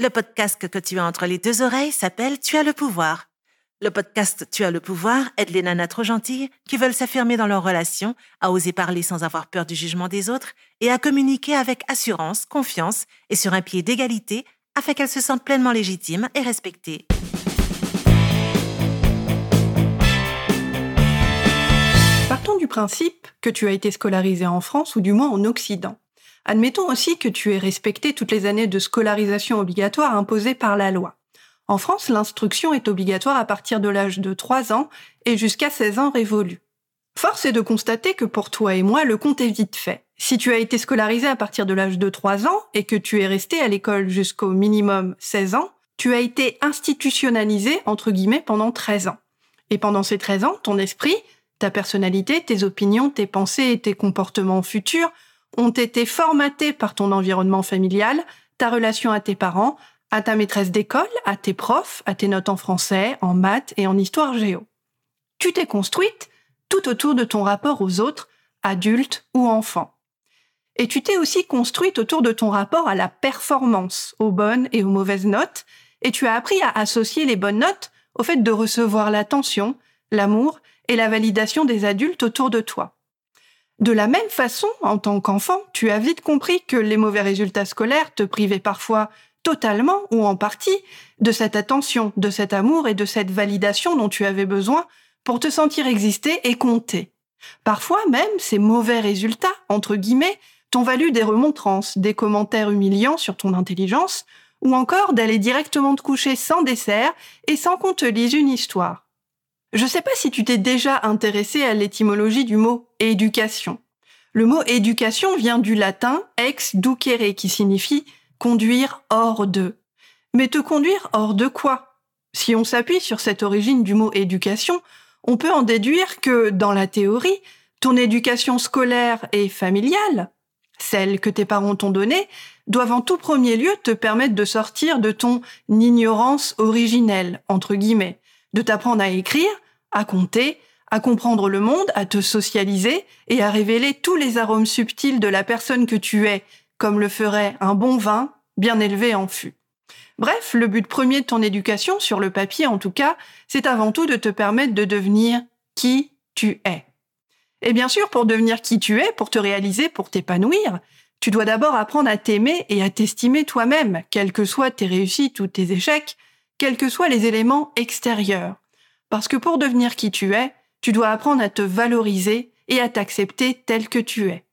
Le podcast que tu as entre les deux oreilles s'appelle Tu as le pouvoir. Le podcast Tu as le pouvoir aide les nanas trop gentilles qui veulent s'affirmer dans leur relation, à oser parler sans avoir peur du jugement des autres et à communiquer avec assurance, confiance et sur un pied d'égalité afin qu'elles se sentent pleinement légitimes et respectées. Partons du principe que tu as été scolarisé en France ou du moins en Occident. Admettons aussi que tu aies respecté toutes les années de scolarisation obligatoire imposées par la loi. En France, l'instruction est obligatoire à partir de l'âge de 3 ans et jusqu'à 16 ans révolus. Force est de constater que pour toi et moi, le compte est vite fait. Si tu as été scolarisé à partir de l'âge de 3 ans et que tu es resté à l'école jusqu'au minimum 16 ans, tu as été institutionnalisé, entre guillemets, pendant 13 ans. Et pendant ces 13 ans, ton esprit, ta personnalité, tes opinions, tes pensées et tes comportements futurs ont été formatés par ton environnement familial, ta relation à tes parents, à ta maîtresse d'école, à tes profs, à tes notes en français, en maths et en histoire géo. Tu t'es construite tout autour de ton rapport aux autres, adultes ou enfants. Et tu t'es aussi construite autour de ton rapport à la performance, aux bonnes et aux mauvaises notes, et tu as appris à associer les bonnes notes au fait de recevoir l'attention, l'amour et la validation des adultes autour de toi. De la même façon, en tant qu'enfant, tu as vite compris que les mauvais résultats scolaires te privaient parfois totalement ou en partie de cette attention, de cet amour et de cette validation dont tu avais besoin pour te sentir exister et compter. Parfois même, ces mauvais résultats, entre guillemets, t'ont valu des remontrances, des commentaires humiliants sur ton intelligence, ou encore d'aller directement te coucher sans dessert et sans qu'on te lise une histoire. Je sais pas si tu t'es déjà intéressé à l'étymologie du mot éducation. Le mot éducation vient du latin ex ducere qui signifie conduire hors de. Mais te conduire hors de quoi? Si on s'appuie sur cette origine du mot éducation, on peut en déduire que, dans la théorie, ton éducation scolaire et familiale, celle que tes parents t'ont donnée, doivent en tout premier lieu te permettre de sortir de ton ignorance originelle, entre guillemets, de t'apprendre à écrire, à compter, à comprendre le monde, à te socialiser et à révéler tous les arômes subtils de la personne que tu es, comme le ferait un bon vin bien élevé en fût. Bref, le but premier de ton éducation, sur le papier en tout cas, c'est avant tout de te permettre de devenir qui tu es. Et bien sûr, pour devenir qui tu es, pour te réaliser, pour t'épanouir, tu dois d'abord apprendre à t'aimer et à t'estimer toi-même, quels que soient tes réussites ou tes échecs, quels que soient les éléments extérieurs. Parce que pour devenir qui tu es, tu dois apprendre à te valoriser et à t'accepter tel que tu es.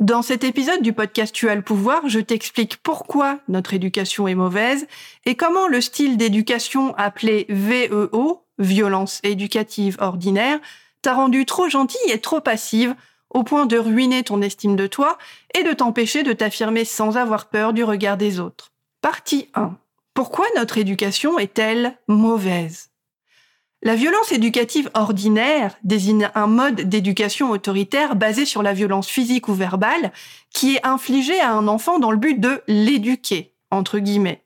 Dans cet épisode du podcast Tu as le pouvoir, je t'explique pourquoi notre éducation est mauvaise et comment le style d'éducation appelé VEO, violence éducative ordinaire, t'a rendu trop gentille et trop passive au point de ruiner ton estime de toi et de t'empêcher de t'affirmer sans avoir peur du regard des autres. Partie 1. Pourquoi notre éducation est-elle mauvaise? La violence éducative ordinaire désigne un mode d'éducation autoritaire basé sur la violence physique ou verbale qui est infligée à un enfant dans le but de l'éduquer, entre guillemets.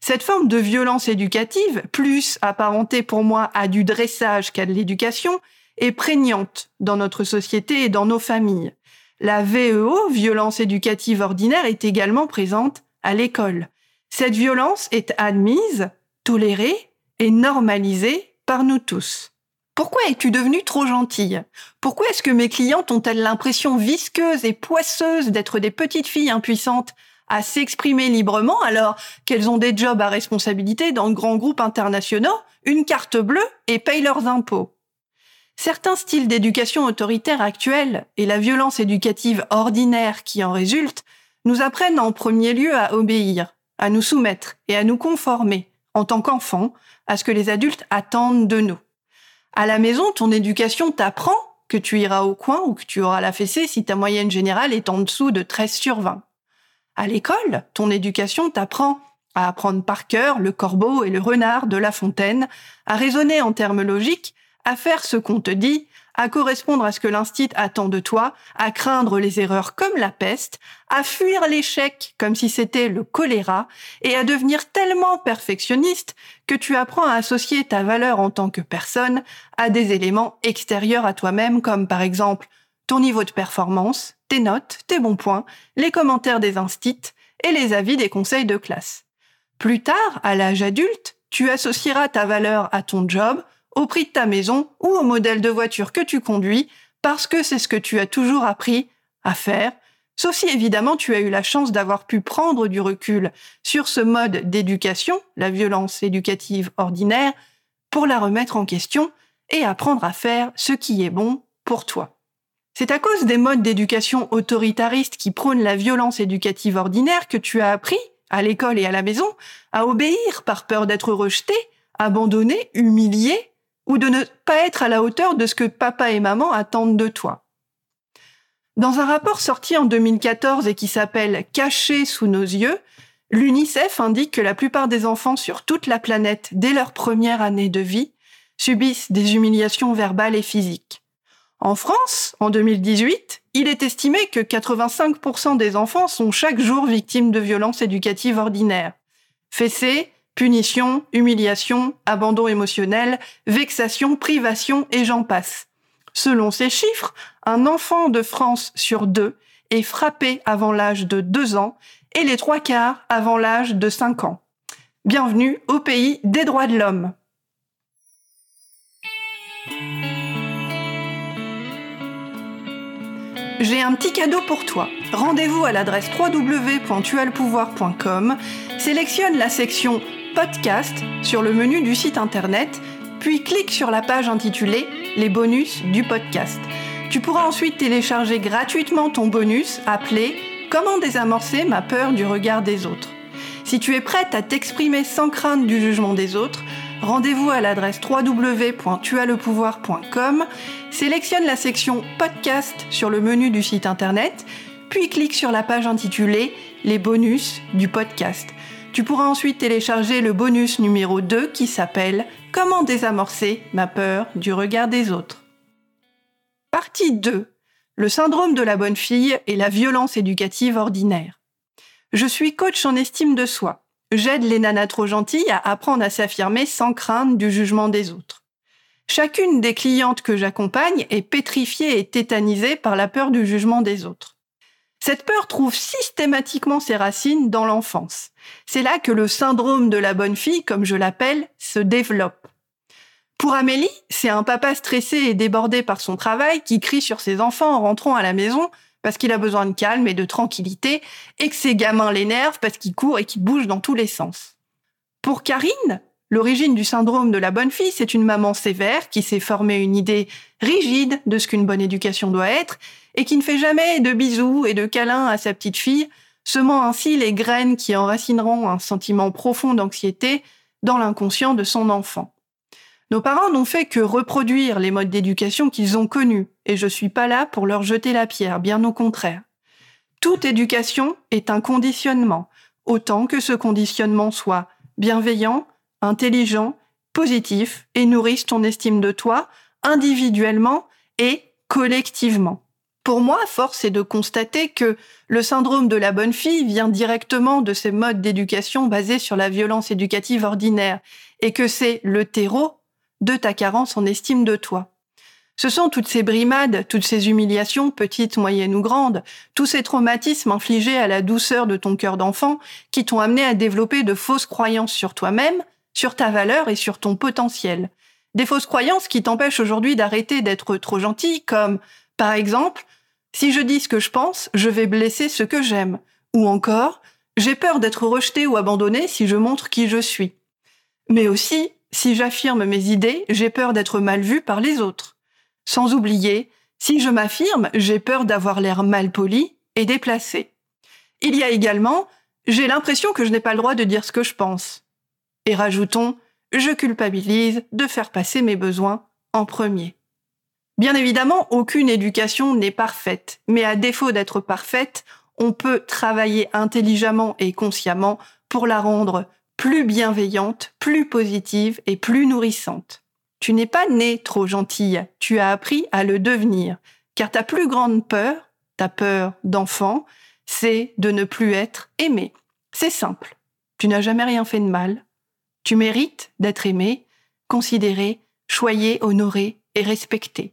Cette forme de violence éducative, plus apparentée pour moi à du dressage qu'à de l'éducation, est prégnante dans notre société et dans nos familles. La VEO, violence éducative ordinaire, est également présente à l'école. Cette violence est admise, tolérée et normalisée par nous tous. Pourquoi es-tu devenue trop gentille? Pourquoi est-ce que mes clientes ont-elles l'impression visqueuse et poisseuse d'être des petites filles impuissantes à s'exprimer librement alors qu'elles ont des jobs à responsabilité dans de grands groupes internationaux, une carte bleue et payent leurs impôts? Certains styles d'éducation autoritaire actuels et la violence éducative ordinaire qui en résulte nous apprennent en premier lieu à obéir, à nous soumettre et à nous conformer, en tant qu'enfant, à ce que les adultes attendent de nous. À la maison, ton éducation t'apprend que tu iras au coin ou que tu auras la fessée si ta moyenne générale est en dessous de 13 sur 20. À l'école, ton éducation t'apprend à apprendre par cœur le corbeau et le renard de La Fontaine, à raisonner en termes logiques, à faire ce qu'on te dit, à correspondre à ce que l'instit attend de toi, à craindre les erreurs comme la peste, à fuir l'échec comme si c'était le choléra, et à devenir tellement perfectionniste que tu apprends à associer ta valeur en tant que personne à des éléments extérieurs à toi-même comme par exemple ton niveau de performance, tes notes, tes bons points, les commentaires des instits et les avis des conseils de classe. Plus tard, à l'âge adulte, tu associeras ta valeur à ton job, au prix de ta maison ou au modèle de voiture que tu conduis, parce que c'est ce que tu as toujours appris à faire, sauf si évidemment tu as eu la chance d'avoir pu prendre du recul sur ce mode d'éducation, la violence éducative ordinaire, pour la remettre en question et apprendre à faire ce qui est bon pour toi. C'est à cause des modes d'éducation autoritaristes qui prônent la violence éducative ordinaire que tu as appris, à l'école et à la maison, à obéir par peur d'être rejeté, abandonné, humilié, ou de ne pas être à la hauteur de ce que papa et maman attendent de toi. Dans un rapport sorti en 2014 et qui s'appelle Caché sous nos yeux, l'UNICEF indique que la plupart des enfants sur toute la planète, dès leur première année de vie, subissent des humiliations verbales et physiques. En France, en 2018, il est estimé que 85% des enfants sont chaque jour victimes de violences éducatives ordinaires. Fessées, punitions, humiliations, abandon émotionnel, vexation, privation et j'en passe. Selon ces chiffres, un enfant de France sur deux est frappé avant l'âge de 2 ans et les trois quarts avant l'âge de 5 ans. Bienvenue au pays des droits de l'homme. J'ai un petit cadeau pour toi. Rendez-vous à l'adresse www.tualpouvoir.com, sélectionne la section podcast sur le menu du site internet, puis clique sur la page intitulée Les bonus du podcast. Tu pourras ensuite télécharger gratuitement ton bonus appelé Comment désamorcer ma peur du regard des autres. Si tu es prête à t'exprimer sans crainte du jugement des autres, rendez-vous à l'adresse www.tuaslepouvoir.com, sélectionne la section podcast sur le menu du site internet, puis clique sur la page intitulée Les bonus du podcast. Tu pourras ensuite télécharger le bonus numéro 2 qui s'appelle Comment désamorcer ma peur du regard des autres. Partie 2. Le syndrome de la bonne fille et la violence éducative ordinaire. Je suis coach en estime de soi. J'aide les nanas trop gentilles à apprendre à s'affirmer sans crainte du jugement des autres. Chacune des clientes que j'accompagne est pétrifiée et tétanisée par la peur du jugement des autres. Cette peur trouve systématiquement ses racines dans l'enfance. C'est là que le syndrome de la bonne fille, comme je l'appelle, se développe. Pour Amélie, c'est un papa stressé et débordé par son travail qui crie sur ses enfants en rentrant à la maison parce qu'il a besoin de calme et de tranquillité, et que ses gamins l'énervent parce qu'il court et qu'il bouge dans tous les sens. Pour Karine, l'origine du syndrome de la bonne fille, c'est une maman sévère qui s'est formée une idée rigide de ce qu'une bonne éducation doit être, et qui ne fait jamais de bisous et de câlins à sa petite fille, semant ainsi les graines qui enracineront un sentiment profond d'anxiété dans l'inconscient de son enfant. Nos parents n'ont fait que reproduire les modes d'éducation qu'ils ont connus, et je suis pas là pour leur jeter la pierre, bien au contraire. Toute éducation est un conditionnement, autant que ce conditionnement soit bienveillant, intelligent, positif et nourrisse ton estime de toi individuellement et collectivement. Pour moi, force est de constater que le syndrome de la bonne fille vient directement de ces modes d'éducation basés sur la violence éducative ordinaire et que c'est le terreau de ta carence en estime de toi. Ce sont toutes ces brimades, toutes ces humiliations, petites, moyennes ou grandes, tous ces traumatismes infligés à la douceur de ton cœur d'enfant qui t'ont amené à développer de fausses croyances sur toi-même, sur ta valeur et sur ton potentiel. Des fausses croyances qui t'empêchent aujourd'hui d'arrêter d'être trop gentil, comme, par exemple, si je dis ce que je pense, je vais blesser ce que j'aime. Ou encore, j'ai peur d'être rejeté ou abandonné si je montre qui je suis. Mais aussi, si j'affirme mes idées, j'ai peur d'être mal vu par les autres. Sans oublier, si je m'affirme, j'ai peur d'avoir l'air mal poli et déplacé. Il y a également, j'ai l'impression que je n'ai pas le droit de dire ce que je pense. Et rajoutons, je culpabilise de faire passer mes besoins en premier. Bien évidemment, aucune éducation n'est parfaite, mais à défaut d'être parfaite, on peut travailler intelligemment et consciemment pour la rendre plus bienveillante, plus positive et plus nourrissante. Tu n'es pas né trop gentille, tu as appris à le devenir, car ta plus grande peur, ta peur d'enfant, c'est de ne plus être aimé. C'est simple. Tu n'as jamais rien fait de mal. Tu mérites d'être aimé, considéré, choyé, honoré et respecté.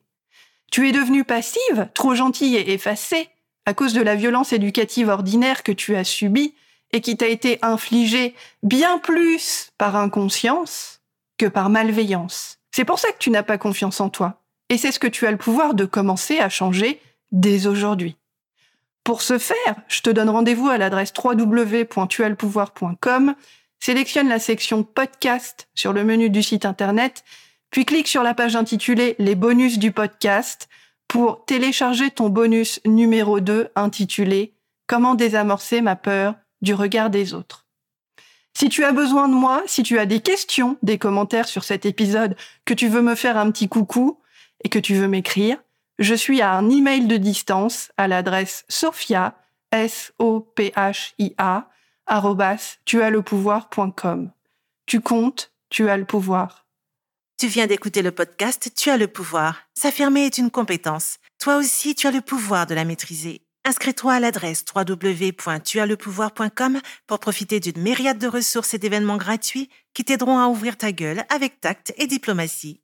Tu es devenue passive, trop gentille et effacée, à cause de la violence éducative ordinaire que tu as subie et qui t'a été infligée bien plus par inconscience que par malveillance. C'est pour ça que tu n'as pas confiance en toi. Et c'est ce que tu as le pouvoir de commencer à changer dès aujourd'hui. Pour ce faire, je te donne rendez-vous à l'adresse www.tualpouvoir.com, sélectionne la section podcast sur le menu du site internet, puis clique sur la page intitulée Les bonus du podcast pour télécharger ton bonus numéro 2 intitulé Comment désamorcer ma peur du regard des autres. Si tu as besoin de moi, si tu as des questions, des commentaires sur cet épisode, que tu veux me faire un petit coucou et que tu veux m'écrire, je suis à un email de distance à l'adresse sophia, S-O-P-H-I-A, tuaslepouvoir.com. Tu comptes, tu as le pouvoir. Tu viens d'écouter le podcast Tu as le pouvoir. S'affirmer est une compétence. Toi aussi, tu as le pouvoir de la maîtriser. Inscris-toi à l'adresse www.tuaslepouvoir.com pour profiter d'une myriade de ressources et d'événements gratuits qui t'aideront à ouvrir ta gueule avec tact et diplomatie.